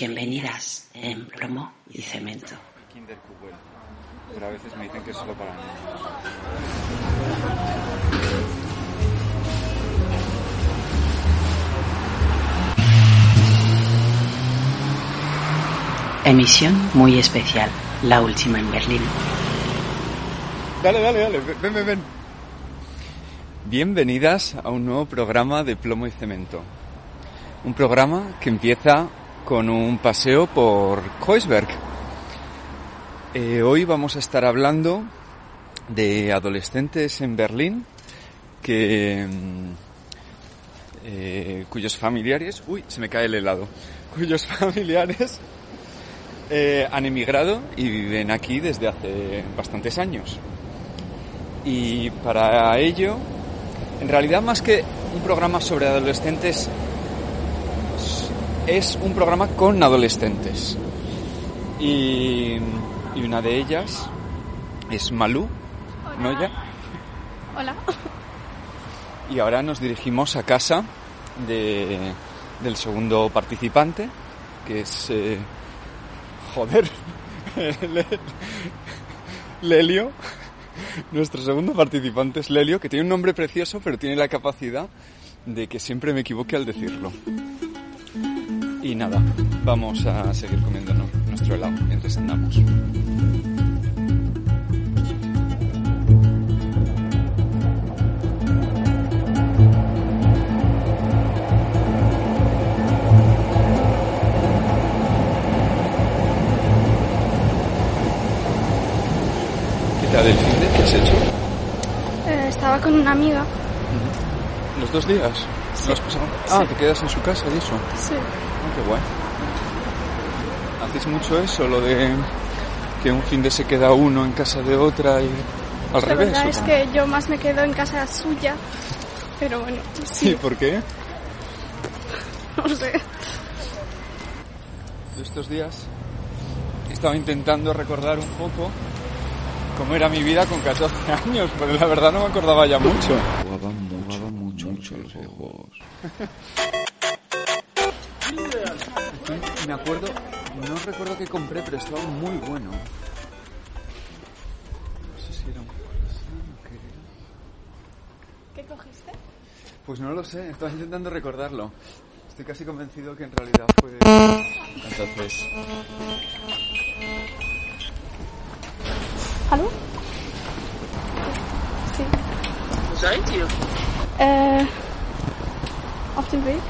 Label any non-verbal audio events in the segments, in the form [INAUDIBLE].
Bienvenidas en plomo y cemento. Pero a veces me dicen que es solo para niños. Emisión muy especial, la última en Berlín. Dale, dale, dale, ven, ven, ven. Bienvenidas a un nuevo programa de Plomo y Cemento. Un programa que empieza con un paseo por Kreuzberg. Eh, hoy vamos a estar hablando de adolescentes en Berlín que mm, eh, cuyos familiares, uy, se me cae el helado, [LAUGHS] cuyos familiares eh, han emigrado y viven aquí desde hace bastantes años. Y para ello, en realidad más que un programa sobre adolescentes, es un programa con adolescentes. Y, y una de ellas es Malú, Noya. Hola. Y ahora nos dirigimos a casa de, del segundo participante, que es... eh, joder. [LAUGHS] Le- Lelio. Nuestro segundo participante es Lelio, que tiene un nombre precioso, pero tiene la capacidad de que siempre me equivoque al decirlo. Y nada, vamos a seguir comiéndonos nuestro helado mientras andamos. ¿Qué tal el fin de que has hecho? Eh, estaba con una amiga. ¿Los dos días? Ah, te quedas en su casa y eso. Sí. Qué guay. ¿Hacéis mucho eso, lo de que un fin de se queda uno en casa de otra y al La revés? verdad ¿o es que yo más me quedo en casa suya. Pero bueno, Sí, sí, ¿por qué? [LAUGHS] no sé. Yo estos días he estado intentando recordar un poco cómo era mi vida con 14 [LAUGHS] años, pero la verdad no me acordaba ya mucho. Jugaba mucho, mucho, mucho los [LAUGHS] Me acuerdo, no recuerdo qué compré, pero estaba muy bueno. No sé si era un croissant o qué era. ¿Qué cogiste? Pues no lo sé, estaba intentando recordarlo. Estoy casi convencido que en realidad fue... Entonces... ¿Hallo? Sí. Wo seid ihr? Äh, auf dem Weg?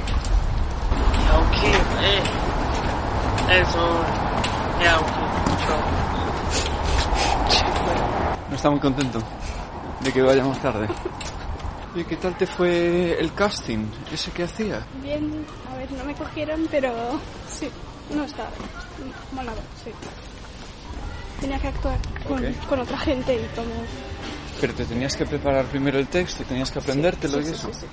Ja, okay, ey. Also, ja, okay, ciao. No está muy contento de que vayamos tarde. [LAUGHS] ¿Y qué tal te fue el casting? ¿Ese que hacía? Bien, a ver, no me cogieron, pero sí, no está molado, sí. Tenía que actuar con, otra gente y todo. Pero te tenías que preparar primero el texto, tenías que aprendértelo Sí, y sí, eso. sí,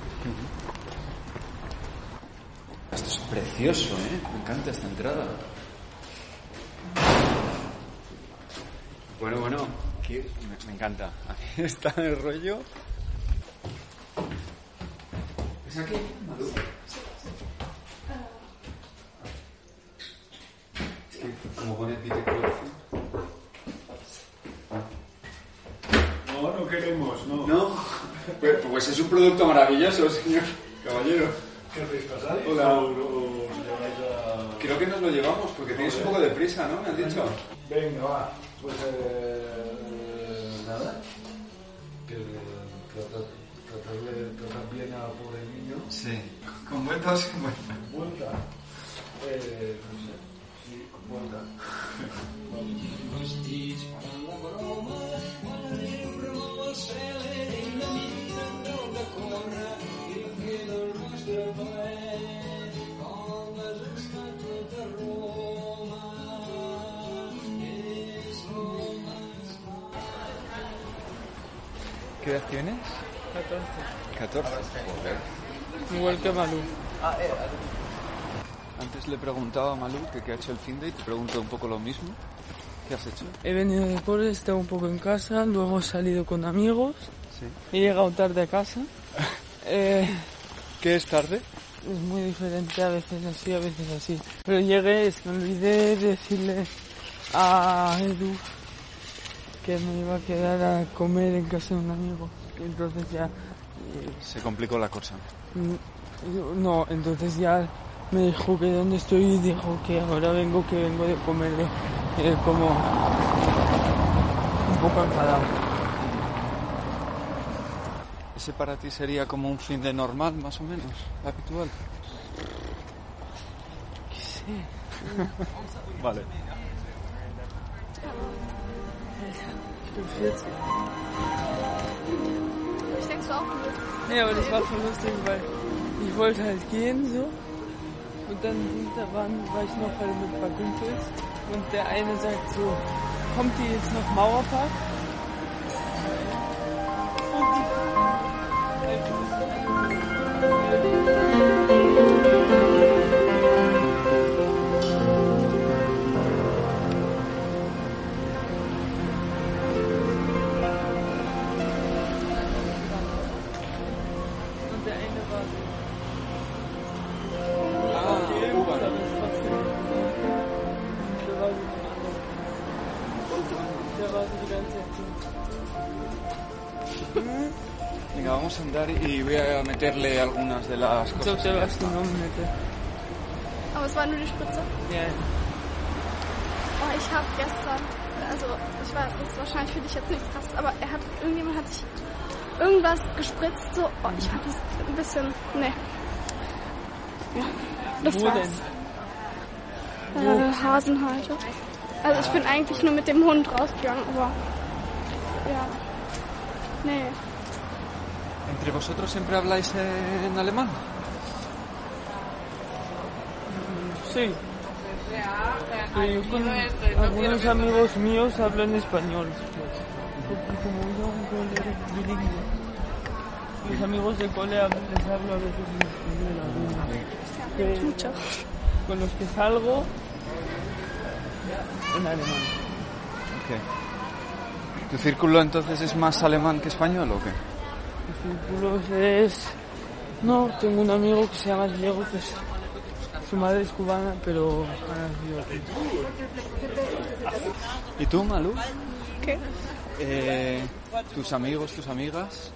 precioso, ¿eh? Me encanta esta entrada. Bueno, bueno, que me, me encanta. A mí [LAUGHS] está el rollo. ¿Es aquí? Malú? Es que como pone Peter. No, no queremos, no. No, Pues, pues es un producto maravilloso, señor caballero. ¿Qué hacéis pasáis? Hola. ¿O, o a...? Creo que nos lo llevamos porque tienes un poco de prisa, ¿no? Me han dicho. Venga, va. Pues eh, nada. Que tratar, tratar, de, tratar bien al pobre niño. Sí. Con vueltas, con vueltas. Vuelta. Eh, no sé. Sí, con vuelta. Edad tienes? 14. Joder. Igual que Malú. Antes le preguntaba a Malú que qué ha hecho el fin de y te pregunto un poco lo mismo. ¿Qué has hecho? He venido de cole, he estado un poco en casa, luego he salido con amigos, Sí. he llegado tarde a casa. [LAUGHS] Eh, ¿Qué es tarde? es muy diferente, a veces así, a veces así. Pero llegué, es que me olvidé de decirle a Edu que me iba a quedar a comer en casa de un amigo. Entonces ya... eh, Se complicó la cosa. Mm, No, entonces ya me dijo que dónde estoy y dijo que ahora vengo, que vengo de comer eh, como un poco enfadado. ¿Ese para ti sería como un fin de normal, más o menos? ¿Habitual? [LAUGHS] vale. Ich denke, du auch gut. Ja, aber das war voll lustig, weil ich wollte halt gehen so und dann da waren, war ich noch halt mit paar Kumpels und der eine sagt so, kommt ihr jetzt noch Mauerpark? Meterle algunas de las So, cosas. der war genommen hätte. Aber es war nur die Spritze. Ja, Oh, ich habe gestern, also ich weiß, das ist wahrscheinlich für dich jetzt nichts krasses, aber er hat, irgendjemand hat sich irgendwas gespritzt, so, oh, ich habe das ein bisschen, ne. Ja, das Wo war's. Äh, Hasenhalter. Also ich bin eigentlich nur mit dem Hund rausgegangen, aber vosotros siempre habláis en alemán? Sí. Sí, yo con algunos amigos míos hablan español. Mis amigos de cole les hablo a veces en español. Con los que salgo en alemán. Ok. ¿Tu círculo entonces es más alemán que español o qué? Es... No, tengo un amigo que se llama Diego, que es... Su madre es cubana, pero ha nacido aquí. ¿Y tú, Malú? ¿Qué? Eh, ¿Tus amigos, tus amigas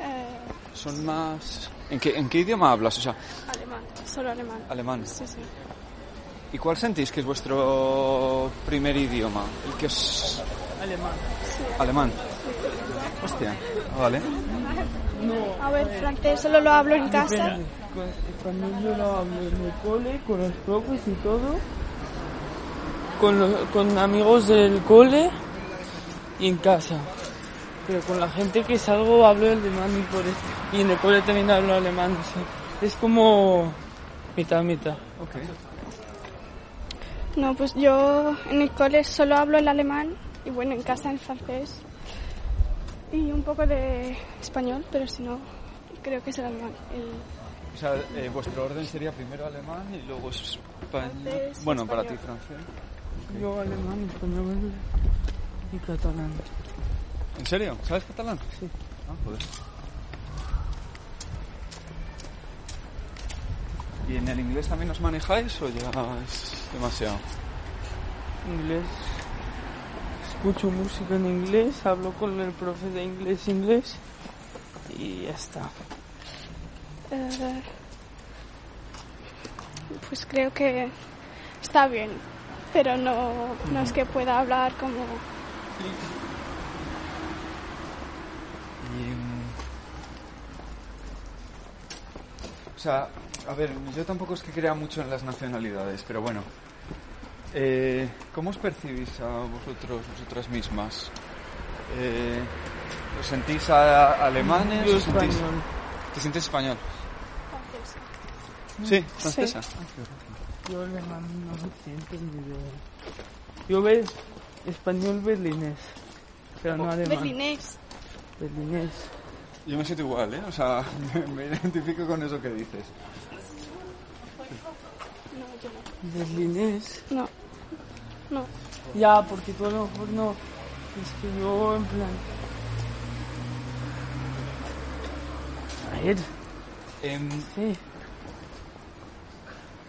Eh, son más... ¿En qué, ¿En qué idioma hablas? O sea, alemán, solo alemán. alemán. Sí, sí. ¿Y cuál sentís que es vuestro primer idioma? El que es Alemán. alemán. Hostia, vale. No, A ver, francés solo lo hablo en casa. Cuando yo lo hablo en el cole, con los profes y todo, con, los- con amigos del cole y en casa. Pero con la gente que salgo hablo alemán y, por es- y en el cole también hablo alemán. sea, es como mitad, mitad. No, pues yo en el cole solo hablo el alemán y bueno, en casa el francés y un poco de español, pero si no, creo que es el alemán. El, O sea, eh, vuestro orden sería primero alemán y luego español. Francés, Bueno, para ti francés. Yo alemán, español y catalán. ¿En serio? ¿Sabes catalán? Sí. Ah, joder. ¿Y en el inglés también os manejáis o ya es demasiado? Inglés. Escucho música en inglés, hablo con el profe de inglés inglés y ya está. Pues creo que está bien, pero no, no es que pueda hablar como... Y, o sea, a ver, yo tampoco es que crea mucho en las nacionalidades, pero bueno. Eh, ¿Cómo os percibís a vosotros, vosotras mismas? Eh, ¿Os sentís a- alemanes? Yo ¿Os sentís- español. ¿Te sientes español? Sí, francesa. Yo alemán no me siento ni de... Yo ves español berlinés, pero no alemán. Berlinés. Berlinés. Yo me siento igual, ¿eh? O sea, [LAUGHS] me, identifico con eso que dices. No, yo Berlinés. no. No. Ya, porque tú a lo mejor no. Es que yo en plan... A ver, Em, sí.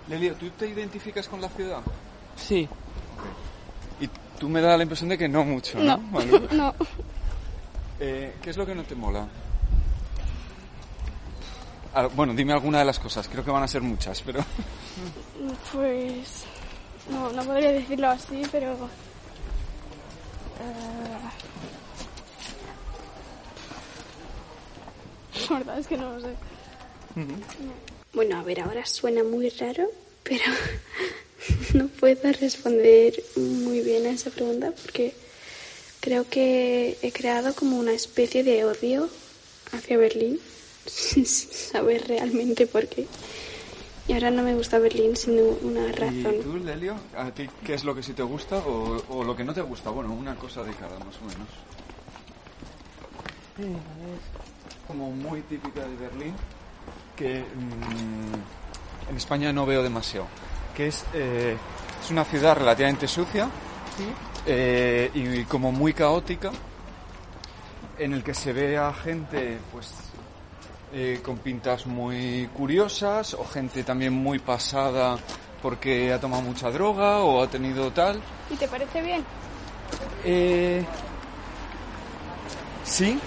Lelio, ¿tú te identificas con la ciudad? Sí. Y tú me da la impresión de que no mucho, ¿no? No, [LAUGHS] Malu? [LAUGHS] no. Eh, ¿Qué es lo que no te mola? Ah, bueno, dime alguna de las cosas. Creo que van a ser muchas, pero... [LAUGHS] Pues no, no podría decirlo así, pero eh, la verdad es que no lo sé. Bueno, a ver, ahora suena muy raro, pero [LAUGHS] no puedo responder muy bien a esa pregunta porque creo que he creado como una especie de odio hacia Berlín [LAUGHS] sin saber realmente por qué. Y ahora no me gusta Berlín sin una ¿Y razón. tú, Lelio? ¿A ti qué es lo que sí te gusta o, o lo que no te gusta? Bueno, una cosa de cada, más o menos. Sí, ver. Como muy típica de Berlín, que mm, en España no veo demasiado. Que es, eh, es una ciudad relativamente sucia eh, y como muy caótica, en el que se ve a gente, pues eh, con pintas muy curiosas o gente también muy pasada porque ha tomado mucha droga o ha tenido tal. ¿Y te parece bien? Eh, sí,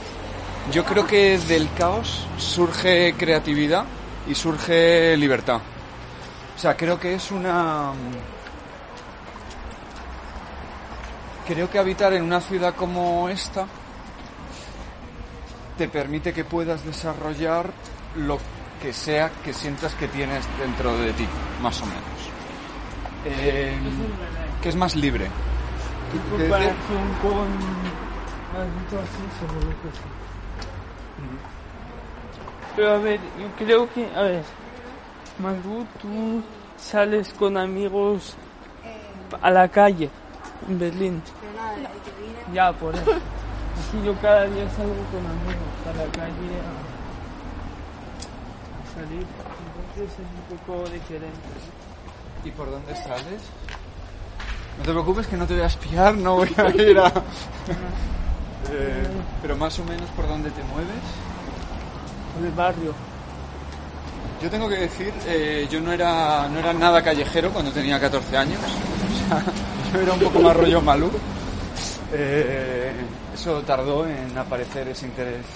yo creo que del caos surge creatividad y surge libertad. O sea, creo que es una... Creo que habitar en una ciudad como esta te permite que puedas desarrollar lo que sea que sientas que tienes dentro de ti, más o menos. Eh, que es más libre. Sí. Pero a ver, yo creo que, a ver, Maru, tú sales con amigos a la calle en Berlín. Ya, por eso. Así yo cada día salgo con amigos a la calle a, a salir. Entonces es un poco diferente. ¿Y por dónde sales? No te preocupes que no te voy a espiar, no voy a ir a... [LAUGHS] Eh, pero más o menos por dónde te mueves. Por el barrio. Yo tengo que decir, eh, yo no era, no era nada callejero cuando tenía 14 años. [LAUGHS] O sea, yo era un poco más rollo malú. Eh, eso tardó en aparecer ese interés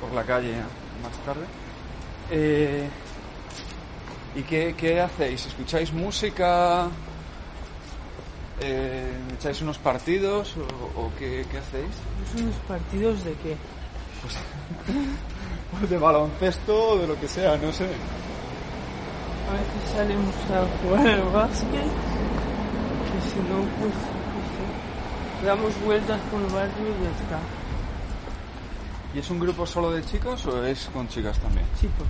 por la calle más tarde. Eh, ¿Y qué, qué hacéis? ¿Escucháis música? Eh, ¿Echáis unos partidos? ¿O, o qué, qué hacéis? ¿Son los partidos de qué? [LAUGHS] De baloncesto o de lo que sea, no sé. A veces salimos a jugar al básquet y si no, pues, sé, damos vueltas por el barrio y ya está. ¿Y es un grupo solo de chicos o es con chicas también? Chicos.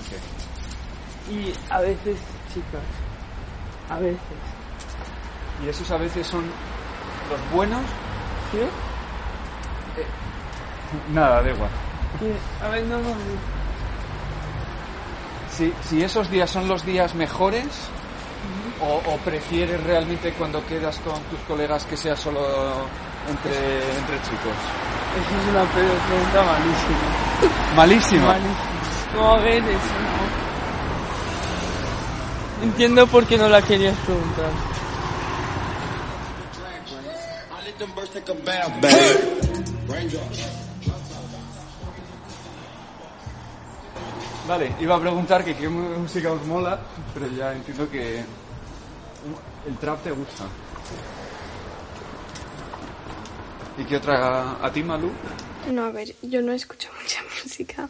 Ok. Y a veces chicas. A veces. ¿Y esos a veces son los buenos? ¿Sí? Nada, da igual. A ver, no, no, si esos días son los días mejores o, o prefieres realmente cuando quedas con tus colegas que sea solo entre, entre chicos. Esa es una pre- pregunta malísima. Malísima. Malísima. No, a ver, eso no. Entiendo por qué no la querías preguntar. Vale, iba a preguntar que qué música os mola, pero ya entiendo que el trap te gusta. ¿Y qué otra a ti, Malu? No, a ver, yo no escucho [LAUGHS] mucha música,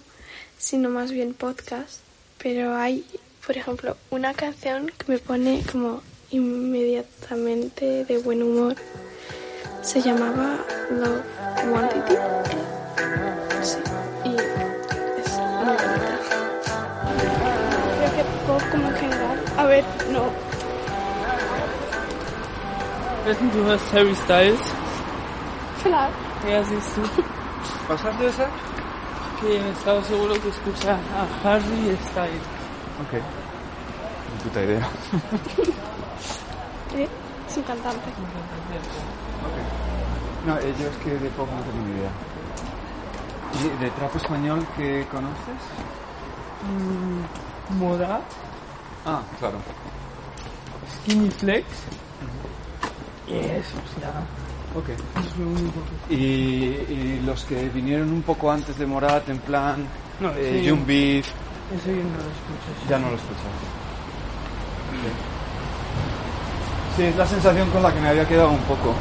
sino más bien podcast, pero hay, por ejemplo, una canción que me pone como inmediatamente de buen humor. Se llamaba Love Quantity. Sí, y es muy bonita. Creo que pop como en general. A ver, no. Du, was Harry Styles? Siehst du. ¿Was has de esa? Que estaba seguro que escucha a Harry Styles. Ok. Ni puta idea. [LAUGHS] ¿Eh? Es un cantante. No, eh, yo es que de pop no tengo ni idea. ¿Y de trap español que conoces? Mm, Moda, Ah, claro. Skinny Flex. Y eso, o sea, Ok. es lo único que... Y, y los que vinieron un poco antes de Morat, en plan No, eh, sí. Young Beef, Eso yo no lo escucho. ya no lo escuchas. Sí, es la sensación con la que me había quedado un poco.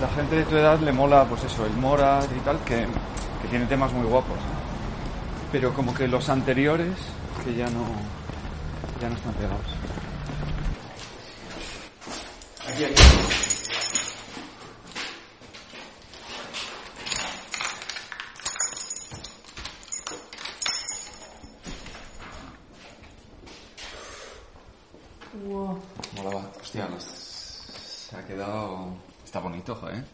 La gente de tu edad le mola, pues eso, el Morat y tal, que, que tiene temas muy guapos. Pero como que los anteriores, que ya no, ya no están pegados. Aquí, aquí. Wow. Molaba. Hostia, nos- se ha quedado... Está bonito, joder.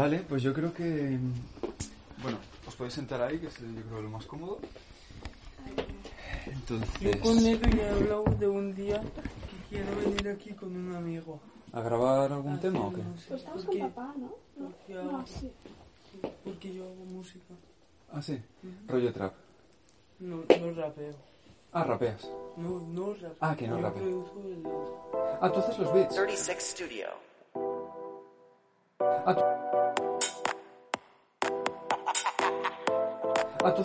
Vale, pues yo creo que... Bueno, os podéis sentar ahí, que es yo creo lo más cómodo. Entonces... Yo con Edu ya he hablado de un día que quiero venir aquí con un amigo. ¿A grabar algún tema o qué? Pues estamos porque, con papá, ¿no? porque, No, hago- sí. porque yo hago música. Ah, sí. Rollo trap. No, no rapeo. Ah, rapeas. No, no rapeo. Ah, que no Yo rapeo. el- Ah, tú haces los beats. 36 Studio. Ah, tú... Ah, tú...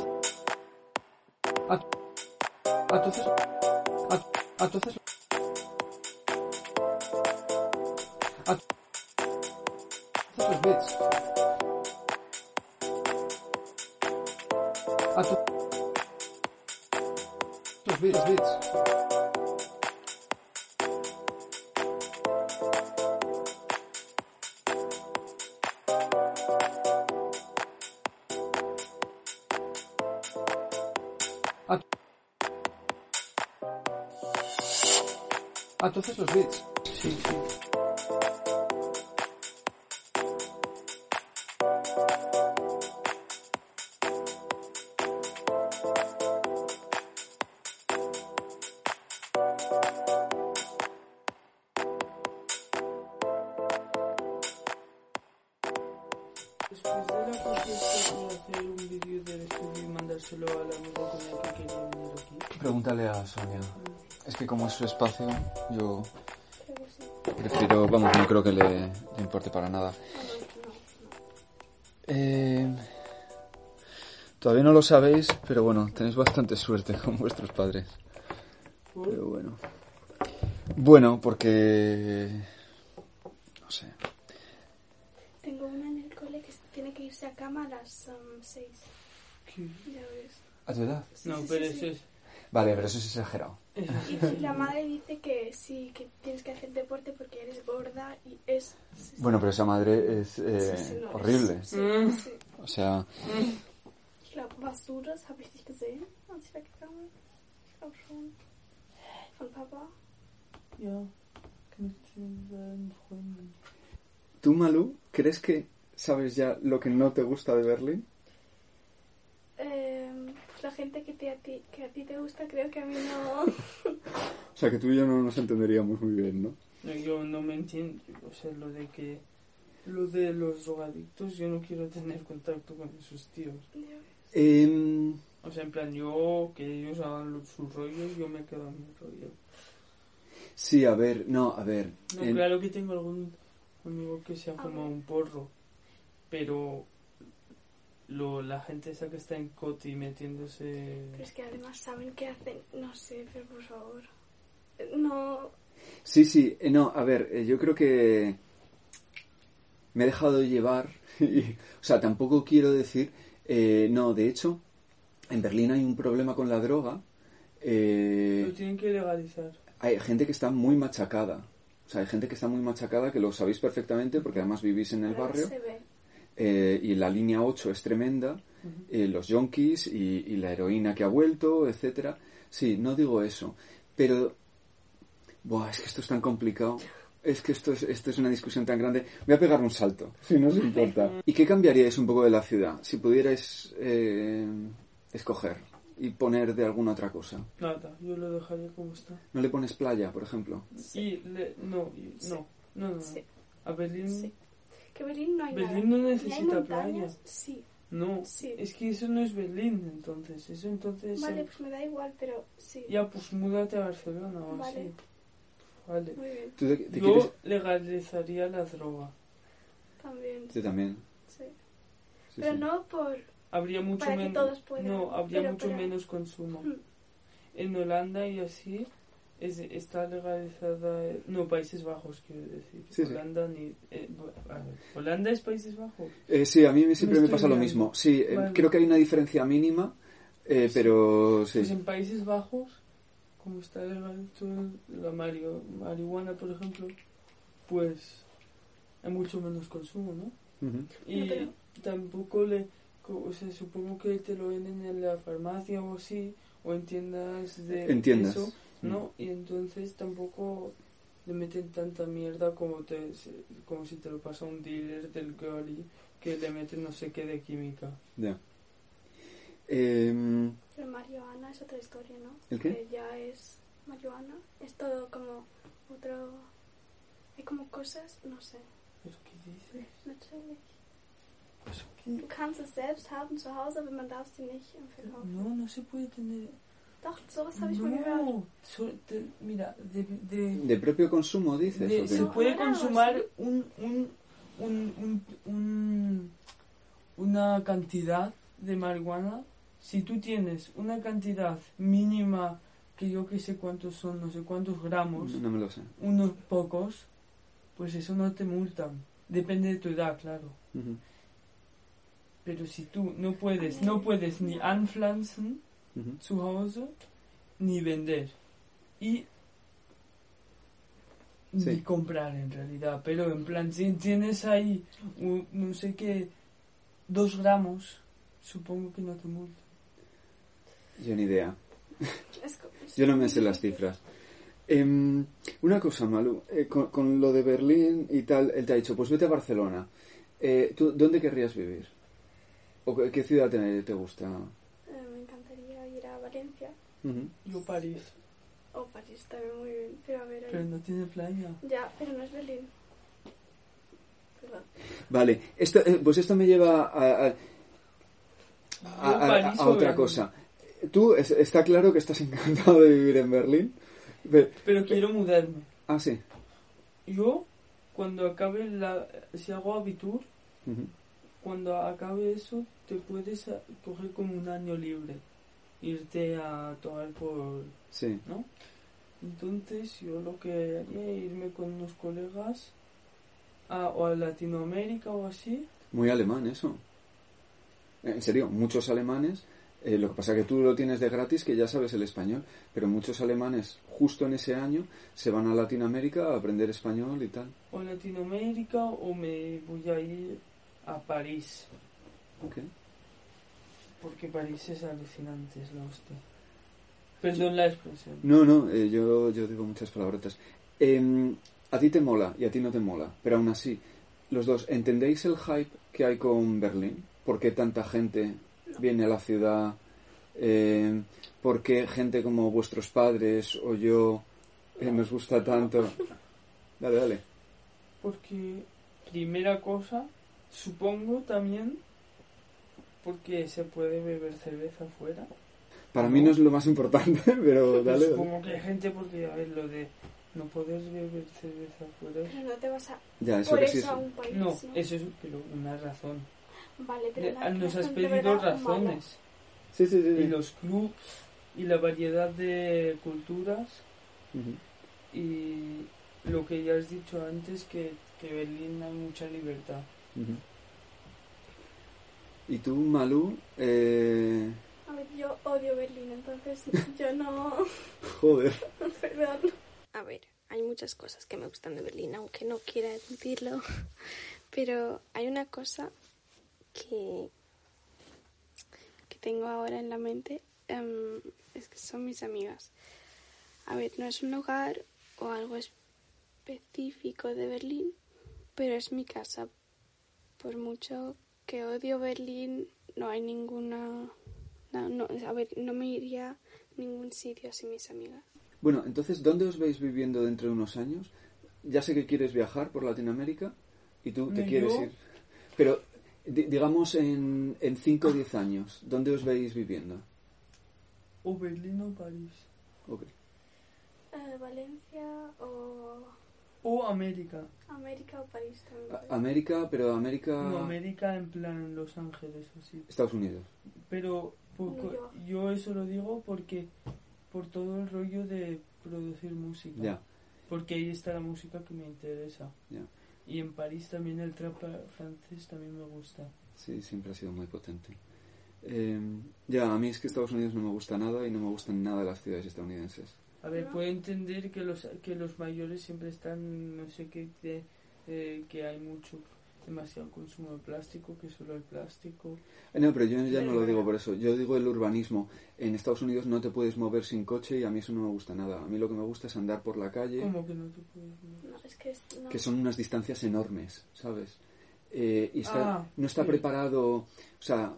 Ah, haces los beats. Sí, sí. Su espacio, yo sí. prefiero, vamos, no creo que le, le importe para nada. Eh, todavía no lo sabéis, pero bueno, tenéis bastante suerte [LAUGHS] con vuestros padres. Pero bueno. Bueno, porque... No sé. Tengo una en el cole que tiene que irse a cama a las 6. Ya ves. ¿A tu edad? No, sí, pero sí, eso sí. es... Vale, pero eso es exagerado. La madre dice que sí, que tienes que hacer deporte porque eres gorda y es... sí. Bueno, pero esa madre es eh, Sí, sí, no, horrible. Sí, Mm. sí. O sea, Ich glaube, warst du das? Habe ich dich gesehen, als ich weggegangen bin? Ich glaube schon. Von Papa. Ja, mit seinen Freunden. ¿tú, Malu, crees que sabes ya lo que no te gusta de Berlín? Eh, la gente que, te, a ti, que a ti te gusta, creo que a mí no. [LAUGHS] O sea, que tú y yo no nos entenderíamos muy bien, ¿no? No, yo no me entiendo, o sea, lo de que... Lo de los drogadictos, yo no quiero tener contacto con esos tíos. Em, O sea, en plan, yo, que ellos hagan sus rollos, yo me quedo en mi rollo. sí, a ver, no, a ver. No, en- claro que tengo algún amigo que se ha fumado un porro, pero lo, la gente esa que está en Coti metiéndose... Pero es que además saben qué hacen. No sé, pero por favor. No. Sí, sí, eh, no, a ver, eh, yo creo que me he dejado de llevar, [LAUGHS] y- o sea, tampoco quiero decir, eh, no, de hecho, en Berlín hay un problema con la droga, eh, Lo tienen que legalizar. hay gente que está muy machacada, o sea, hay gente que está muy machacada, que lo sabéis perfectamente porque además vivís en el ahora barrio, Se ve. Eh, y la línea 8 es tremenda, eh, los yonkis y, y la heroína que ha vuelto, etcétera. Sí, no digo eso, pero buah, es que esto es tan complicado. Es que esto es, esto es una discusión tan grande. Voy a pegar un salto, si no os importa. [LAUGHS] ¿Y qué cambiaríais un poco de la ciudad? Si pudierais eh, escoger y poner de alguna otra cosa. Nada, yo lo dejaría como está. ¿No le pones playa, por ejemplo? Y le- no, y- no, no, no, no. Sí. A Berlín, Sí. Que Berlín no hay Berlín nada. no ¿Y hay necesita montañas? playa. Sí. no. Sí. Es que eso no es Berlín, entonces. Eso entonces... Vale, eh, pues me da igual, pero sí. Ya, pues múdate a Barcelona o Vale. así. Vale. Muy bien. ¿Tú te, te Yo quieres...? legalizaría la droga. También. Yo también. Sí. Sí, Pero sí. no por. Habría mucho Para que menos... todos puedan, No, habría pero mucho para- menos consumo. Mm. En Holanda y así es, está legalizada... eh, No, Países Bajos, quiero decir. Sí, sí. Holanda ni... eh, bu- a ver, ¿Holanda es Países Bajos? Eh, sí, a mí siempre me, pasa lo mismo. Sí, eh, creo que hay una diferencia mínima, eh, pero sí. Pues en Países Bajos, como está legal todo la mario- marihuana, por ejemplo, pues hay mucho menos consumo, ¿no? Y pero- tampoco le... co- O sea, supongo que te lo venden en la farmacia o así, o en tiendas de En tiendas. eso, ¿no? Y entonces tampoco le meten tanta mierda como te como si te lo pasa un dealer del girly que le meten no sé qué de química. Ya. Em, Pero marihuana es otra historia, ¿no? ¿El qué? Que ya es marihuana. Es todo como otro. Hay como cosas, no sé. ¿Pero qué dices? Natürlich. Pues, ¿qué? Du kannst es selbst haben zu Hause, aber man darf sie nicht im Verkauf. No, no se puede tener... Doch, sowas habe ich mal gehört. No, so- te- mira, de, de- ¿De propio consumo dices? de- se puede consumar un, un, un, un, un- una cantidad de marihuana. Si tú tienes una cantidad mínima, que yo que sé cuántos son, no sé cuántos gramos, No me lo sé. unos pocos, pues eso no te multan. Depende de tu edad, claro. Pero si tú no puedes, no puedes ni anpflanzen, ujú. zu Hause ni vender y ni comprar en realidad pero en plan si tienes ahí un- no sé qué dos gramos supongo que no te multan Yo ni idea. [LAUGHS] Yo no me sé las cifras. Em, una cosa, Malu. eh, con, con lo de Berlín y tal, él te ha dicho, pues vete a Barcelona. Eh, ¿tú, ¿Dónde querrías vivir? ¿O qué, qué ciudad te, te gusta? Eh, me encantaría ir a Yo París o París también muy bien. Pero a ver, ahí- pero no tiene playa ya, pero no es Berlín. Perdón. Vale, esto, eh, pues esto me lleva a, a- a- a- otra cosa. Tú, es- está claro que estás [LAUGHS] encantado de vivir en Berlín. Pe- pero quiero mudarme ah, sí. yo cuando acabe la si hago abitur Ujú. cuando acabe eso te puedes a- coger como un año libre irte a tomar por Sí. ¿no? Entonces yo lo que haría es irme con unos colegas a, o a Latinoamérica o así. Muy alemán eso. En serio, muchos alemanes, eh, lo que pasa que tú lo tienes de gratis, que ya sabes el español, pero muchos alemanes justo en ese año se van a Latinoamérica a aprender español y tal. O Latinoamérica o me voy a ir a París. Ok. Porque París es alucinante, es la hostia. Perdón la expresión. No, no, eh, yo, yo digo muchas palabrotas. Em, a ti te mola y a ti no te mola, pero aún así, los dos, ¿entendéis el hype que hay con Berlín? ¿Por qué tanta gente viene a la ciudad? Em, ¿Por qué gente como vuestros padres o yo eh, nos gusta tanto? Dale, dale. Porque, primera cosa, supongo también porque se puede beber cerveza afuera. Para mí no es lo más importante, [LAUGHS] pero Pero dale. supongo que hay gente porque, a ver, lo de no poder beber cerveza afuera. Pero no te vas a. Ya, eso por que sí eso es- a un país. No, ¿no? eso es pero una razón. Vale, pero la nos has pedido razones. Sí, sí, sí. Y sí. los clubs y la variedad de culturas Ujú. y lo que ya has dicho antes que, que Berlín hay mucha libertad. Ujú. ¿Y tú, Malú? Eh... A ver, yo odio Berlín, entonces [LAUGHS] yo no... [LAUGHS] Joder. Perdón. A ver, hay muchas cosas que me gustan de Berlín, aunque no quiera admitirlo. [LAUGHS] Pero hay una cosa que, que tengo ahora en la mente, em, es que son mis amigas. A ver, no es un lugar o algo específico de Berlín, pero es mi casa. Por mucho que odio Berlín, no hay ninguna... No, no, a ver, no me iría a ningún sitio sin mis amigas. Bueno, entonces, ¿dónde os veis viviendo dentro de unos años? Ya sé que quieres viajar por Latinoamérica y tú te ¿Y quieres yo? ir. Pero, di- digamos, en 5 o 10 años, ¿dónde os veis viviendo? O Berlín o París. Ok. Eh, Valencia o O América. América o París también. A- América, pero América... No, América en plan Los Ángeles o así. Estados Unidos. Pero poco- New York. yo eso lo digo porque por todo el rollo de producir música. Ya. Porque ahí está la música que me interesa. Ya. Y en París también el trap francés también me gusta. Sí, siempre ha sido muy potente. Eh, ya, a mí es que Estados Unidos no me gusta nada y no me gustan nada las ciudades estadounidenses. A ver, puedo entender que los que los mayores siempre están, no sé qué, de, eh, que hay mucho, demasiado consumo de plástico, que solo el plástico. Eh, No, pero yo ya no lo digo por eso. Yo digo el urbanismo. En Estados Unidos no te puedes mover sin coche y a mí eso no me gusta nada. A mí lo que me gusta es andar por la calle, ¿Cómo que no te puedes mover? No, es que es- no. que son unas distancias enormes, ¿sabes? Eh, y está, Ah, no está sí. preparado, o sea,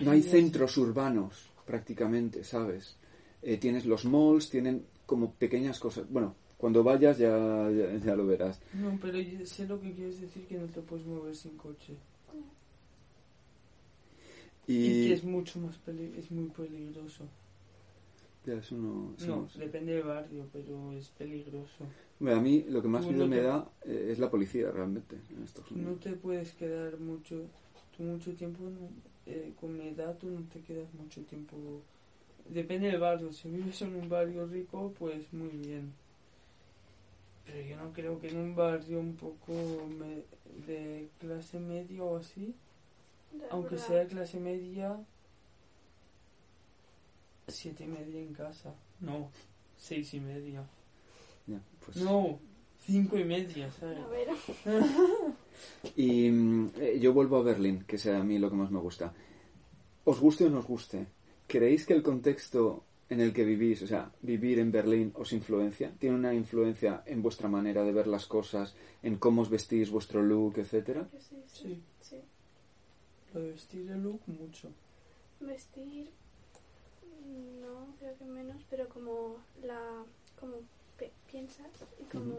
no hay centros urbanos prácticamente, ¿sabes? Eh, tienes los malls, tienen como pequeñas cosas. Bueno, cuando vayas ya, ya, ya lo verás. No, pero yo sé lo que quieres decir que no te puedes mover sin coche. Y, Y, que es mucho más peli es muy peligroso. ya, eso no, eso No, no depende del barrio, pero es peligroso. Bueno, a mí lo que más miedo no me te- da eh, es la policía realmente en Estados No te puedes quedar mucho, tú mucho tiempo, eh, con mi edad tú no te quedas mucho tiempo. Depende del barrio, si vives en un barrio rico, pues muy bien. Pero yo no creo que en un barrio un poco me- de clase media o así, De aunque verdad. sea clase media, siete y media en casa. No, seis y media. Pues- No, cinco y media, ¿sabes? A ver, [LAUGHS] Y mm, eh, yo vuelvo a Berlín, que es a mí lo que más me gusta. Os guste o no os guste, ¿creéis que el contexto en el que vivís, o sea, vivir en Berlín, os influencia? ¿Tiene una influencia en vuestra manera de ver las cosas, en cómo os vestís, vuestro look, etcétera? sí, sí, Sí. sí. Lo de vestir el look mucho. Vestir, no, creo que menos, pero como la, como piensas y como,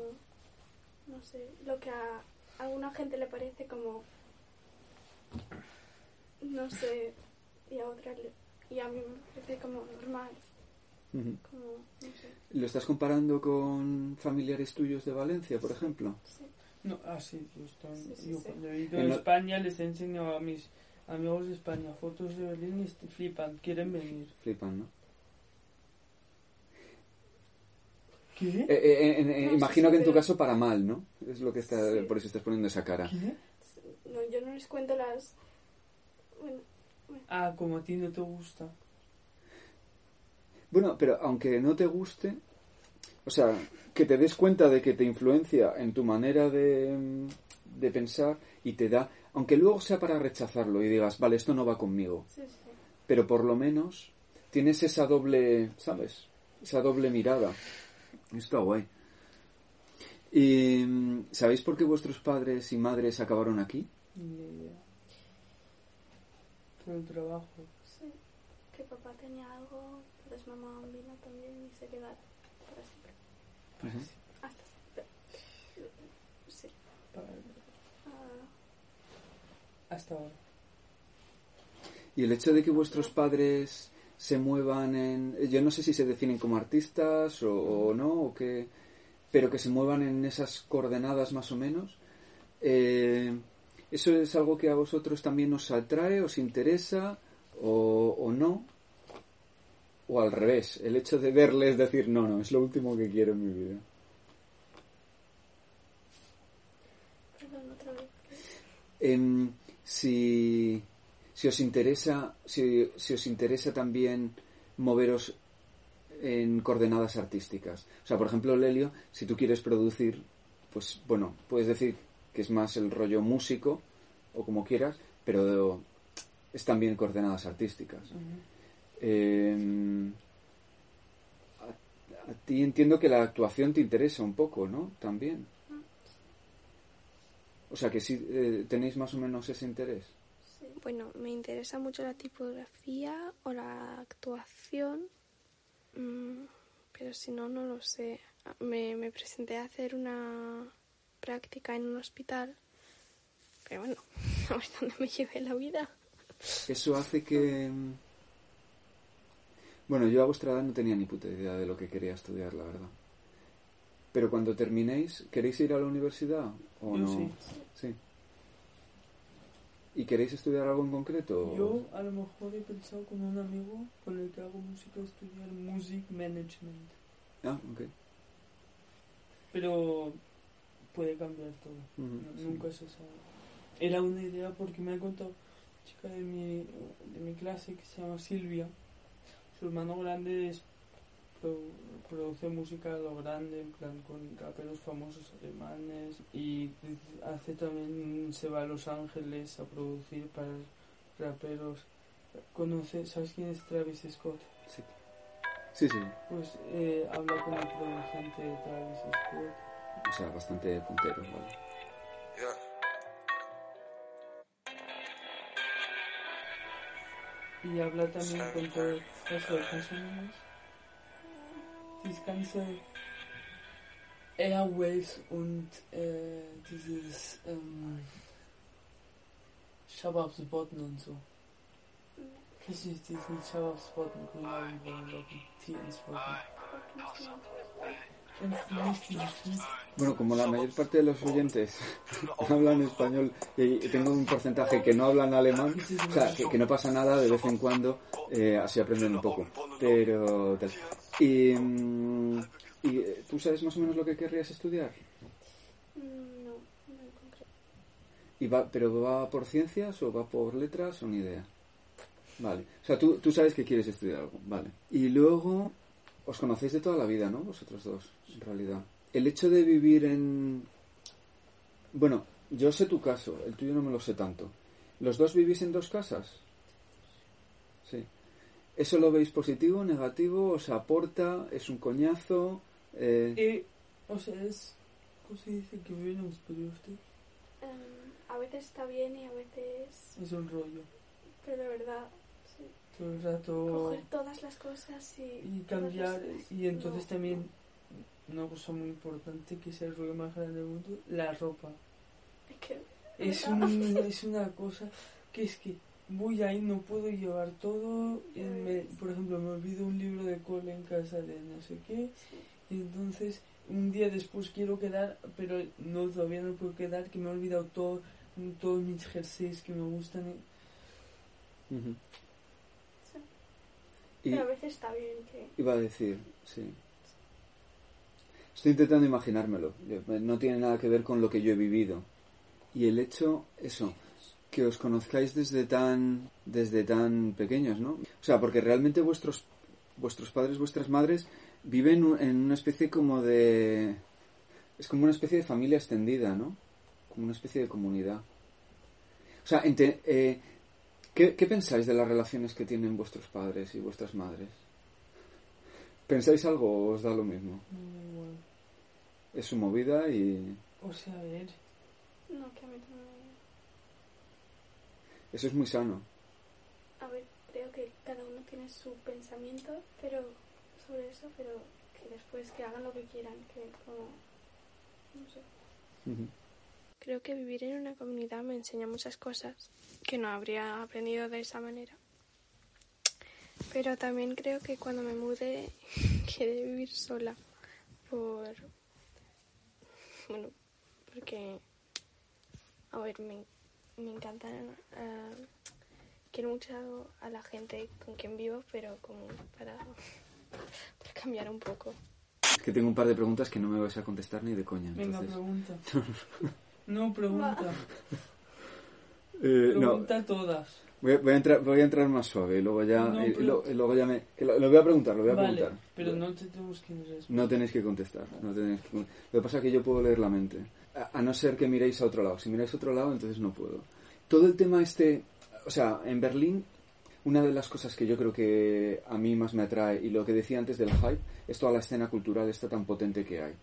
no sé, lo que a alguna gente le parece como, no sé, y a otra le- y a mí me parece como normal, Ujú. como, no sé, ¿Lo estás comparando con familiares tuyos de Valencia, por ejemplo? sí. No, ah, sí, yo, estoy- Sí, sí, yo sí. cuando he ido En a España les he enseñado a mis amigos de España fotos de Berlín y flipan, quieren venir. Flipan, ¿no? ¿Qué? Eh, eh, en- en- No, imagino sí, que en tu pero- caso para mal, ¿no? Es lo que está, Sí. por eso estás poniendo esa cara. ¿Qué? No, yo no les cuento las, bueno, Ah, como a ti no te gusta. Bueno, pero aunque no te guste, o sea, que te des cuenta de que te influencia en tu manera de, de pensar y te da, aunque luego sea para rechazarlo y digas, vale, esto no va conmigo, sí, sí. pero por lo menos tienes esa doble, ¿sabes? Esa doble mirada. Está guay. ¿Y sabéis por qué vuestros padres y madres acabaron aquí? Por el trabajo. Sí, que papá tenía algo, entonces mamá vino también y se quedaron para siempre. Hasta siempre. Sí. Para- Ah, Hasta ahora. Y el hecho de que vuestros padres se muevan en... Yo no sé si se definen como artistas o, o no, o que, pero que se muevan en esas coordenadas más o menos, eh, ¿Eso es algo que a vosotros también os atrae, os interesa o, o no? O al revés, el hecho de verles decir, no, no, es lo último que quiero en mi vida. Perdón, otra vez. Em, si, si os interesa, si, si os interesa también moveros en coordenadas artísticas. O sea, por ejemplo, Lelio, si tú quieres producir, pues bueno, puedes decir que es más el rollo músico o como quieras, pero es también coordenadas artísticas. Em, a, a ti entiendo que la actuación te interesa un poco, ¿no? También. O sea, que sí eh, tenéis más o menos ese interés. Bueno, me interesa mucho la tipografía o la actuación, mm, pero si no, no lo sé. Me, me presenté a hacer una práctica en un hospital, pero bueno, [LAUGHS] a ver dónde me lleve la vida. Eso hace que... mm, Bueno, yo a vuestra edad no tenía ni puta idea de lo que quería estudiar, la verdad. Pero cuando terminéis, ¿queréis ir a la universidad o Yo no? sí. Sí. ¿Y queréis estudiar algo en concreto? Yo a lo mejor he pensado con un amigo con el que hago música estudiar Music Management. Ah, ok. Pero puede cambiar todo. No- sí. Nunca se sabe. Era una idea porque me ha contado una chica de mi, de mi clase que se llama Silvia. Su hermano grande es, pro- produce música a lo grande, en plan con raperos famosos alemanes. Y hace también, se va a Los Ángeles a producir para raperos. Conoce, ¿Sabes quién es Travis Scott? Sí. Sí, sí. Pues eh, habla con el producente de Travis Scott. O sea, bastante puntero, vale. Y habla también con todo eso de canciones. Das ganze Airwaves und äh, dieses ähm, Shabab-Spotten und so. Kennst du diesen Shabab-Spotten, Grünaugenbrauen-Locken, TN-Spotten? Kennst du nicht dieses Lied? Bueno, como la mayor parte de los oyentes [LAUGHS] hablan español y tengo un porcentaje que no hablan alemán, o sea, que, que no pasa nada de vez en cuando, eh, así aprenden un poco. Pero tal. Y, mm, y, eh, tú sabes más o menos lo que querrías estudiar. Mm, No, no en concreto. Y va, ¿Pero va por ciencias o va por letras o ni idea? Vale. O sea, tú, tú sabes que quieres estudiar algo. Vale. Y luego, os conocéis de toda la vida, ¿no? Vosotros dos, en realidad. El hecho de vivir en... Bueno, yo sé tu caso, el tuyo no me lo sé tanto. ¿Los dos vivís en dos casas? Sí. ¿Eso lo veis positivo, negativo? ¿Os aporta? ¿Es un coñazo? Eh, Y, o sea, es. ¿Cómo se dice que usted? Em, a veces está bien y a veces... Es un rollo. Pero de verdad. Todo el rato. Coger todas las cosas y... cambiar y entonces no, también una cosa muy importante que es el rollo más grande del mundo la ropa. Es que... es, un- [LAUGHS] es una cosa que es que voy ahí no puedo llevar todo y me- por ejemplo me olvido un libro de cole en casa de no sé qué y entonces un día después quiero quedar pero no todavía no puedo quedar que me he olvidado todo todos mis jerseys que me gustan y-. Y- Pero a veces está bien que... Iba a decir, sí. Estoy intentando imaginármelo. Yo- No tiene nada que ver con lo que yo he vivido. Y el hecho, eso, que os conozcáis desde tan, desde tan pequeños, ¿no? O sea, porque realmente vuestros, vuestros padres, vuestras madres viven en una especie como de, es como una especie de familia extendida, ¿no? Como una especie de comunidad. O sea, ente- eh, ¿qué, ¿qué pensáis de las relaciones que tienen vuestros padres y vuestras madres? ¿Pensáis algo o os da lo mismo? no, igual. Es su movida y o sea a ver No, que a mí no me... eso es muy sano. A ver, creo que cada uno tiene su pensamiento pero sobre eso, pero que después que hagan lo que quieran, que como... No sé. Creo que vivir en una comunidad me enseña muchas cosas que no habría aprendido de esa manera. Pero también creo que cuando me mude [LAUGHS] quedé vivir sola por... Bueno, porque... A ver, me, me encantan. ah, quiero mucho a la gente con quien vivo, pero como para, [LAUGHS] para cambiar un poco. Es que tengo un par de preguntas que no me vais a contestar ni de coña. Venga, entonces- pregunta. [LAUGHS] No, pregunta. Eh, no, Pregunta todas. voy a, voy a entrar, voy a entrar más suave y luego ya, No, y- pero- lo, y luego ya me... lo, lo voy a preguntar, lo voy a Vale, preguntar. pero no te tenemos que. No tenéis que contestar. No tenéis que- Lo que pasa es que yo puedo leer la mente. A, a no ser que miréis a otro lado. Si miráis a otro lado, entonces no puedo. Todo el tema este... O sea, en Berlín, una de las cosas que yo creo que a mí más me atrae, y lo que decía antes del hype, es toda la escena cultural esta tan potente que hay.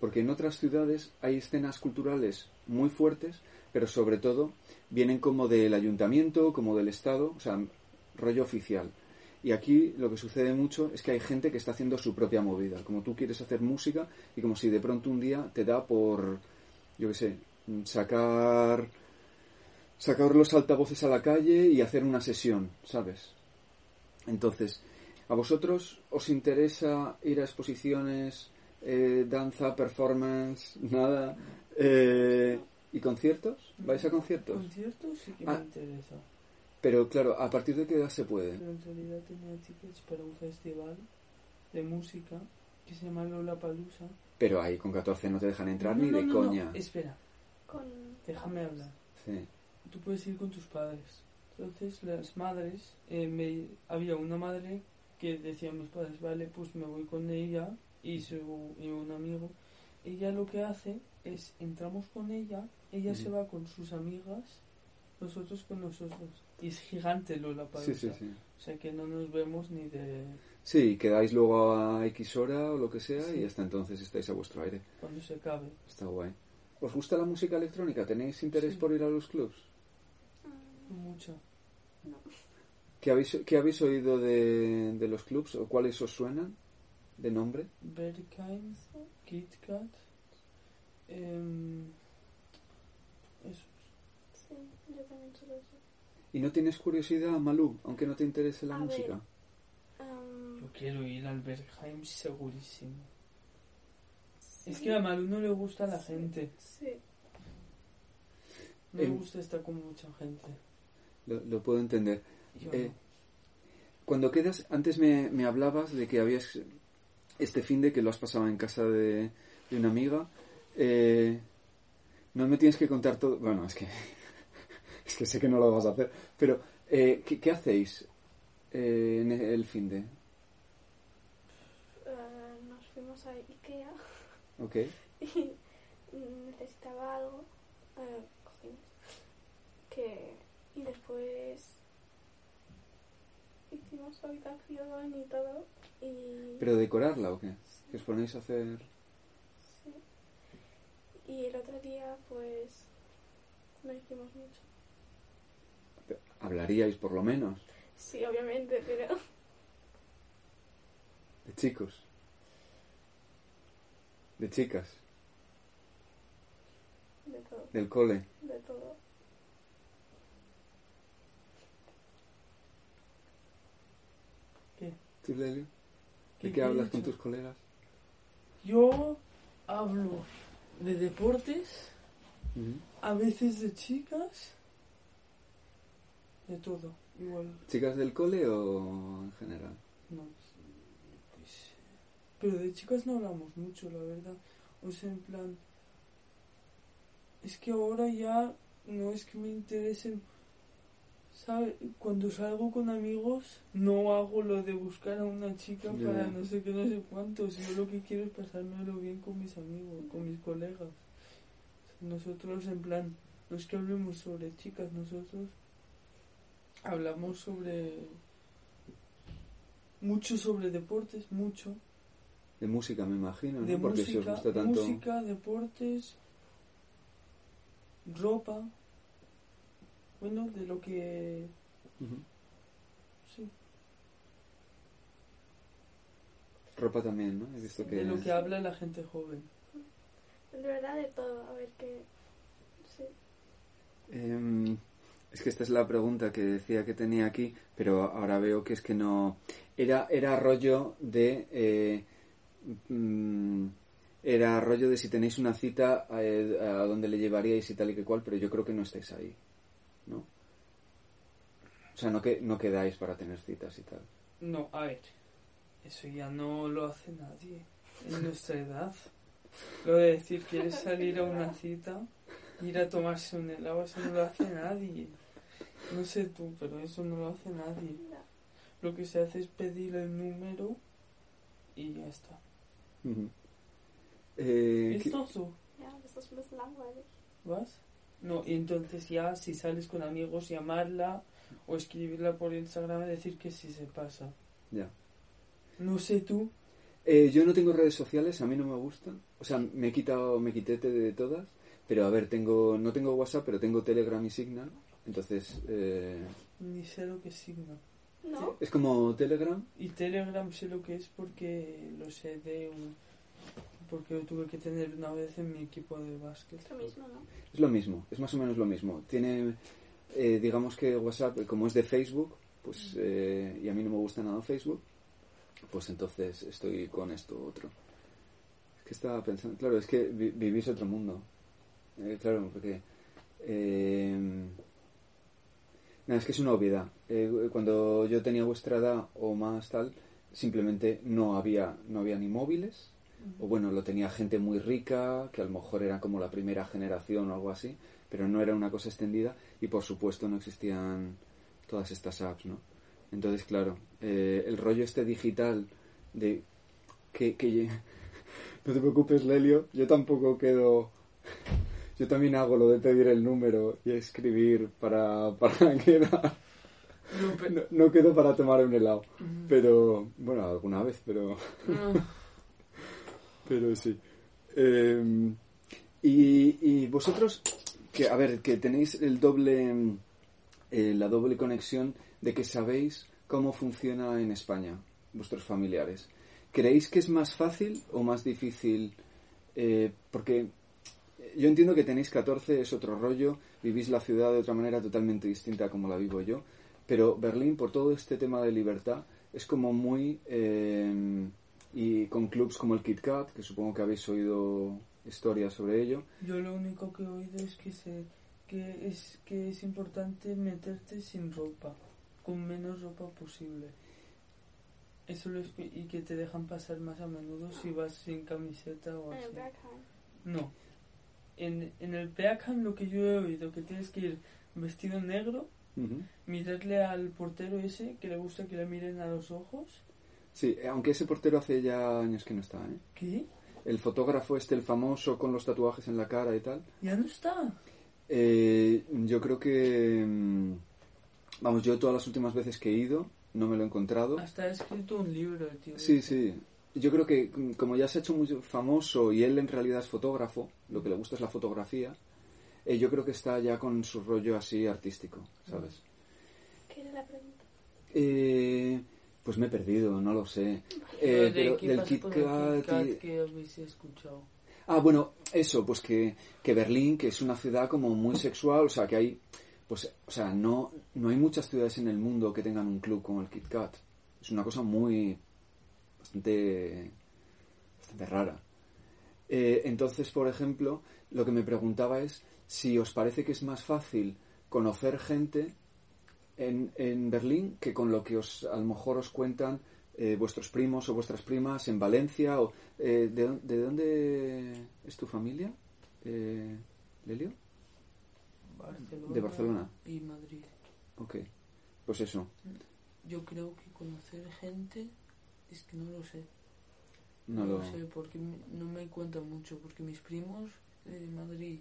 Porque en otras ciudades hay escenas culturales muy fuertes, pero sobre todo vienen como del ayuntamiento, como del Estado, o sea, rollo oficial. Y aquí lo que sucede mucho es que hay gente que está haciendo su propia movida. Como tú quieres hacer música y como si de pronto un día te da por, yo qué sé, sacar, sacar los altavoces a la calle y hacer una sesión, ¿sabes? Entonces, ¿a vosotros os interesa ir a exposiciones, eh, danza, performance, nada? Eh, ¿Y conciertos? ¿Vais a conciertos? Conciertos sí que Ah. me interesa. Pero claro, ¿a partir de qué edad se puede? Pero en realidad tenía tickets para un festival de música que se llama Lola Palusa. Pero ahí con 14 no te dejan entrar ni de coña. Espera, Con déjame hablar. Sí. Tú puedes ir con tus padres. Entonces las madres, eh, me, había una madre que decía a mis padres, vale, pues me voy con ella y, su, y un amigo. Ella lo que hace es, entramos con ella, ella se va con sus amigas, nosotros con nosotros. Y es gigante Lola Palusa. Sí, sí, sí. O sea que no nos vemos ni de Sí, quedáis luego a X hora o lo que sea Sí. y hasta entonces estáis a vuestro aire. cuando se acabe. Está guay. ¿Os gusta la música electrónica? ¿Tenéis interés Sí. por ir a los clubs? Mucha. ¿Qué habéis, qué habéis oído de, de los clubs o cuáles os suenan de nombre? Berghain, Kit Kat, em, eso. Sí, yo también solo eso. ¿Y no tienes curiosidad, Malú, aunque no te interese la A ver. música? Am, Yo quiero ir al Berghain segurísimo. Es que a Malu no le gusta la gente. sí. No le Em. gusta estar con mucha gente. Lo, lo puedo entender. Yo Eh, no. Cuando quedas, antes me, me hablabas de que habías este fin de que lo has pasado en casa de, de una amiga. Eh, no me tienes que contar todo. Bueno, es que [LAUGHS] es que sé que no lo vas a hacer. Pero eh, ¿qué, qué hacéis eh, en el fin de? Ah, nos fuimos a Ikea ¿Ok? [LAUGHS] y necesitaba algo, eh, cojines, que y después hicimos habitación y todo y ¿Pero decorarla o qué? ¿Que os ponéis a hacer...? sí. y el otro día pues no hicimos mucho. Hablaríais por lo menos Sí, obviamente, pero de chicos. De chicas, de todo, del cole. de todo. ¿Tú, Lelio? ¿Qué ¿De qué hablas con tus colegas? Yo hablo de deportes, a veces de chicas, de todo. Igual, ¿Chicas del cole o en general? no. pues, pero de chicas no hablamos mucho, la verdad. O sea, en plan. Es que ahora ya no es que me interesen. ¿Sabes? Cuando salgo con amigos, no hago lo de buscar a una chica para no sé qué, no sé cuántos. Yo lo que quiero es pasármelo bien con mis amigos, con mis colegas. Nosotros, en plan, no es que hablemos sobre chicas, nosotros hablamos sobre. Mucho sobre deportes, mucho. De música, me imagino, ¿no? De Porque si os música, gusta tanto... música, deportes, ropa. Bueno, de lo que. Sí, Ropa también, ¿no? He visto que... de lo que habla la gente joven. De verdad de todo, a ver qué. Sí. Em, es que esta es la pregunta que decía que tenía aquí, pero ahora veo que es que no... Era, era rollo de... eh, mm, era rollo de si tenéis una cita eh, a, dónde le llevaríais y tal y que cual, pero yo creo que no estáis ahí. O sea, no, que, no quedáis para tener citas y tal. No, a ver, eso ya no lo hace nadie en nuestra edad. Lo de decir, quieres salir a una cita, ir a tomarse un helado, eso no lo hace nadie. No sé tú, pero eso no lo hace nadie. Lo que se hace es pedir el número y ya está. Ujú. ¿Es ¿qué- todo? Ja, das ist ein bisschen langweilig. ¿Vas? No, y entonces ya si sales con amigos, llamarla o escribirla por Instagram y decir que sí se pasa. ya. No sé tú. Eh, yo no tengo redes sociales, a mí no me gustan. O sea, me he quitado, me quité de todas. Pero a ver, tengo, no tengo WhatsApp, pero tengo Telegram y Signal. Entonces, eh, Ni sé lo que signa. No? es como Telegram. Y Telegram sé lo que es porque lo sé de un... Porque lo tuve que tener una vez en mi equipo de básquet. Es lo mismo, ¿no? Es lo mismo, es más o menos lo mismo. Tiene, eh, digamos que WhatsApp, eh, como es de Facebook, pues, eh, y a mí no me gusta nada Facebook, pues entonces estoy con esto otro. Es que estaba pensando, claro, es que vi- vivís otro mundo. Eh, claro, porque... eh, nada, es que es una obviedad. Cuando yo tenía vuestra edad o más tal, simplemente no había, no había ni móviles, o bueno, lo tenía gente muy rica, que a lo mejor era como la primera generación o algo así, pero no era una cosa extendida y por supuesto no existían todas estas apps, ¿no? Entonces, claro, eh, el rollo este digital de que, que [LAUGHS] no te preocupes, Lelio, yo tampoco quedo [LAUGHS] yo también hago lo de pedir el número y escribir para, [LAUGHS] para quedar. No, No, quedo para tomar un helado, Mm. pero bueno, alguna vez, pero Ah, pero sí. Eh, y, y vosotros, que a ver, que tenéis el doble, eh, la doble conexión de que sabéis cómo funciona en España vuestros familiares. ¿Creéis que es más fácil o más difícil? Eh, porque yo entiendo que tenéis 14, es otro rollo, vivís la ciudad de otra manera totalmente distinta como la vivo yo, pero Berlín, por todo este tema de libertad, es como muy... eh, y con clubs como el Kit Kat, que supongo que habéis oído historias sobre ello. Yo lo único que he oído es que se que es que es importante meterte sin ropa, con menos ropa posible. Eso lo y que te dejan pasar más a menudo si vas sin camiseta o En así. No. En, en el Peacan lo que yo he oído que tienes que ir vestido negro, mirarle al portero ese que le gusta que le miren a los ojos. Sí, aunque ese portero hace ya años que no está, ¿eh? ¿Qué? El fotógrafo este, el famoso con los tatuajes en la cara y tal. Ya no está. Eh, yo creo que... mm, Vamos, yo todas las últimas veces que he ido no me lo he encontrado. Hasta ha escrito un libro el tío. Sí, ese. sí. Yo creo que mm, como ya se ha hecho muy famoso y él en realidad es fotógrafo, lo que le gusta es la fotografía, eh, yo creo que está ya con su rollo así artístico, ¿sabes? ¿Qué era la pregunta? Eh, pues me he perdido, no lo sé. Eh, pero del Kit Kat Kit Kat y- que habéis escuchado. Ah, bueno, eso, pues que, que Berlín, que es una ciudad como muy sexual, o sea, que hay, pues, o sea, no, no hay muchas ciudades en el mundo que tengan un club como el Kit Kat. Es una cosa muy, bastante, bastante rara. Eh, entonces, por ejemplo, lo que me preguntaba es si os parece que es más fácil conocer gente en, en Berlín que con lo que os, a lo mejor os cuentan eh, vuestros primos o vuestras primas en Valencia o eh, ¿de, de dónde es tu familia eh, Lelio Barcelona De Barcelona. y Madrid. ok pues eso Yo creo que conocer gente es que no lo sé. no No lo sé porque no me cuentan mucho porque mis primos de Madrid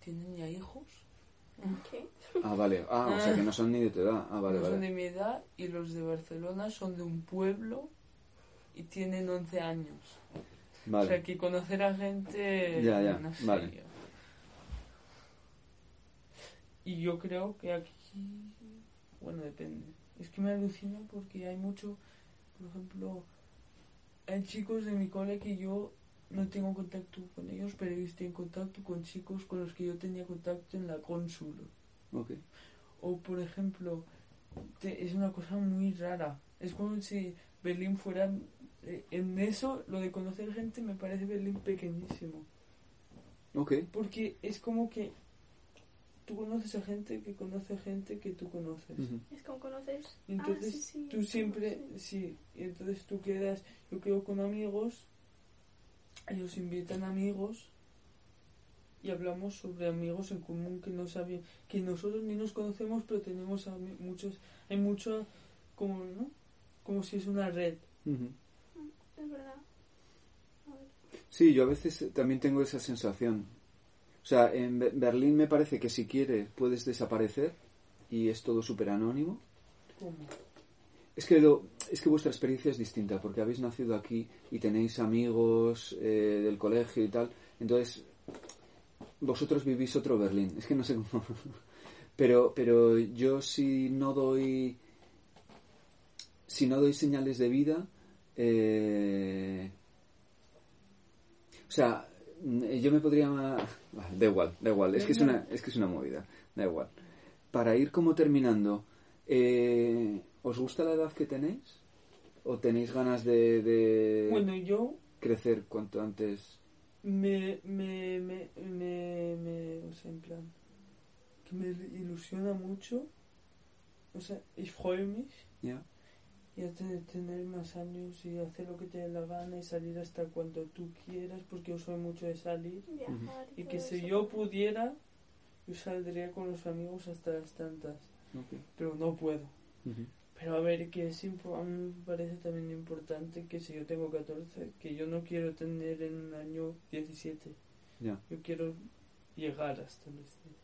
tienen ya hijos. ¿Qué? ah vale ah o sea que no son ni de tu edad ah vale no son vale de mi edad y los de Barcelona son de un pueblo y tienen 11 años. O sea vale que conocer a gente... Ya, ya, no sé vale. yo. Y yo creo que aquí... Bueno, depende. Es que me alucina porque hay mucho... Por ejemplo, hay chicos de mi cole que yo no tengo contacto con ellos, pero estoy en contacto con chicos con los que yo tenía contacto en la cónsul. ok O, por ejemplo, te- es una cosa muy rara. Es como si Berlín fuera... eh, En eso, lo de conocer gente me parece Berlín pequeñísimo. ok Porque es como que tú conoces a gente que conoce a gente que tú conoces. Es como conoces. Entonces ah, sí, sí, tú siempre, sí. sí, y entonces tú quedas, yo quedo con amigos, ellos invitan amigos y hablamos sobre amigos en común que no sabían, que nosotros ni nos conocemos, pero tenemos ami- muchos, hay mucho, como, ¿no? Como si es una red. Ujú. Es verdad. A ver. Sí, yo a veces también tengo esa sensación. O sea, en Be- Berlín me parece que si quieres puedes desaparecer y es todo súper anónimo. ¿Cómo? Es que, lo, es que vuestra experiencia es distinta porque habéis nacido aquí y tenéis amigos eh, del colegio y tal. Entonces, vosotros vivís otro Berlín. Es que no sé cómo. [LAUGHS] Pero, pero yo si no doy. Si no doy señales de vida. eh, o sea, mm, yo me podría. [LAUGHS] Da igual, da igual. Es que es una, es que es una movida. Da igual. Para ir como terminando. Eh, ¿Os gusta la edad que tenéis? ¿O tenéis ganas de, de Bueno, yo crecer cuanto antes? me, me, me, me, me- o sea, en plan, que me ilusiona mucho, o sea, ich freue y a tener, tener más años y hacer lo que te dé la gana y salir hasta cuando tú quieras, porque yo soy mucho de salir, Viajar y, y que si yo pudiera, yo saldría con los amigos hasta las tantas, pero no puedo. Pero a ver, que es a mí me parece también importante que si yo tengo 14, que yo no quiero tener en un año 17. Ya. Yo quiero llegar hasta los 17.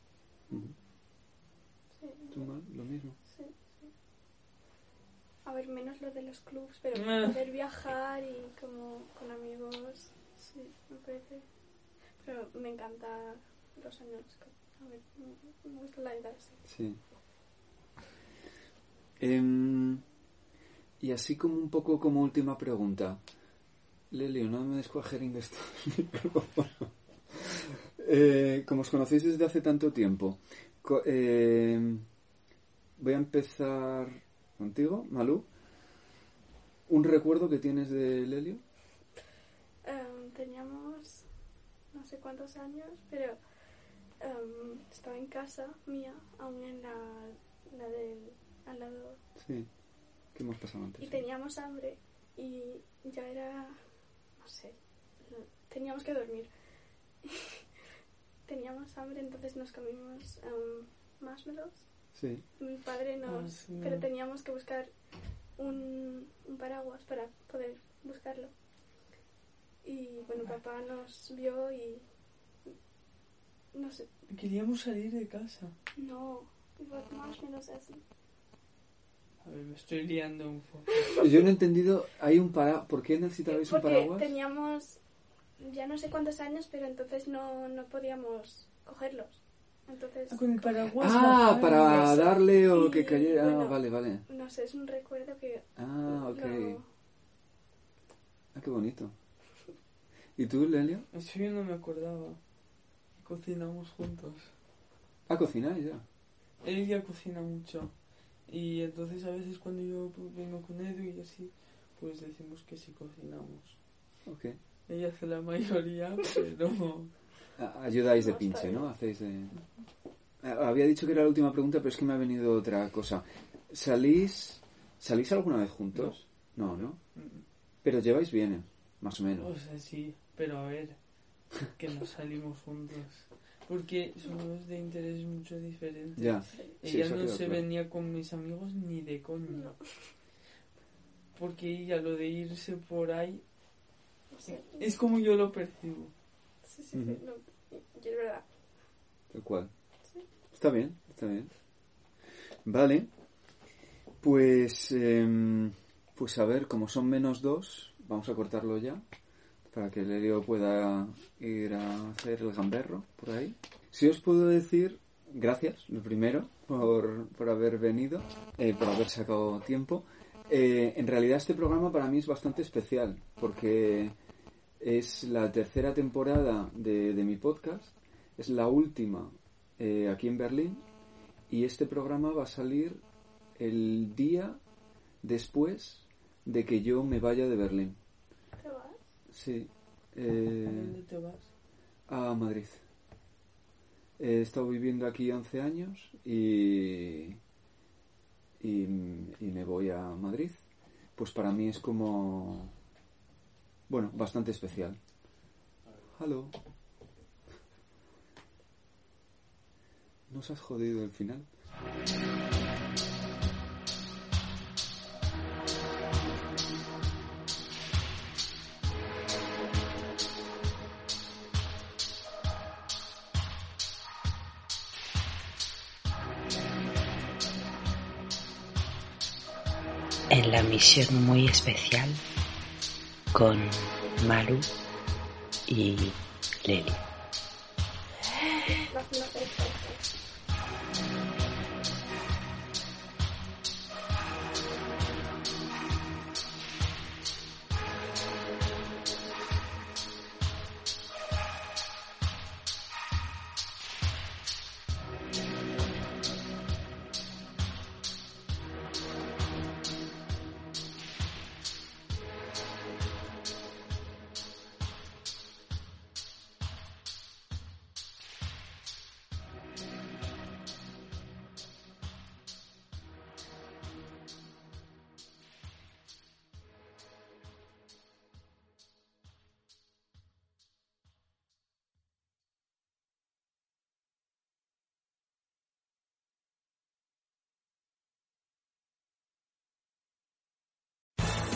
Ujú. Sí, ¿Tú, Mar? Lo mismo. sí, sí. A ver, menos lo de los clubs, pero Ah. poder viajar y como con amigos, sí, me parece. Pero me encanta los años. A ver, me- me gusta la edad, sí. Sí. Em, y así como un poco como última pregunta. Lelio, no me descuajeringen esto. [LAUGHS] eh, como os conocéis desde hace tanto tiempo, em, voy a empezar contigo, Malú. ¿Un recuerdo que tienes de Lelio? Em, teníamos no sé cuántos años, pero em, estaba en casa mía, aún en la, la del al lado, Sí. ¿Qué hemos pasado antes? y teníamos hambre y ya era, no sé, teníamos que dormir. [LAUGHS] teníamos hambre, entonces nos comimos em, marshmallows. Sí. Mi padre nos, Ah, sí. pero teníamos que buscar un, un paraguas para poder buscarlo. Y bueno, papá nos vio y no sé, Queríamos salir de casa. no, wollten Marshmallows essen. A ver, me estoy liando un poco. [LAUGHS] Yo no he entendido, hay un para... ¿Por qué necesitabais un Porque paraguas? teníamos ya no sé cuántos años, pero entonces no, no podíamos cogerlos. Entonces, Ah, con el paraguas. Ah, para darle o Y, que cayera. Ah, bueno, vale, vale. no sé, es un recuerdo que Ah, ok. lo- Ah, qué bonito. ¿Y tú, Lelio? Eso yo no me acordaba. Cocinamos juntos. Ah, cocináis ya. Él ya cocina mucho. Y entonces a veces cuando yo pues, vengo con Edu y así, pues decimos que sí cocinamos. Ok. Ella hace la mayoría, [LAUGHS] pero... Ayudáis de pinche, ¿no? Hacéis de... Ah, Había dicho que era la última pregunta, pero es que me ha venido otra cosa. ¿Salís salís alguna vez juntos? No, ¿no? Pero lleváis bien, ¿eh? más o O menos. sea, sí, pero a ver, que no salimos juntos. Porque somos de intereses mucho diferentes. Ya. Sí, Ella no se claro. venía con mis amigos ni de coña. No. Porque ella lo de irse por ahí es como yo lo percibo. Sí, sí, no, es verdad. Tal cual. Sí. Está bien, está bien. Vale. Pues, em, pues a ver, como son menos dos, vamos a cortarlo ya. Para que Lelio pueda ir a hacer el gamberro por ahí. Si os puedo decir, gracias, lo primero, por, por haber venido, eh, por haber sacado tiempo. Eh, en realidad este programa para mí es bastante especial, porque es la tercera temporada de, de mi podcast, es la última eh, aquí en Berlín y este programa va a salir el día después de que yo me vaya de Berlín. Sí, ¿A eh, dónde te vas? a Madrid. he estado viviendo aquí 11 años y, y, y me voy a Madrid, pues para mí es como, bueno, bastante especial. Hello. ¿Nos has jodido el final? En la misión muy especial con Maru y Leli.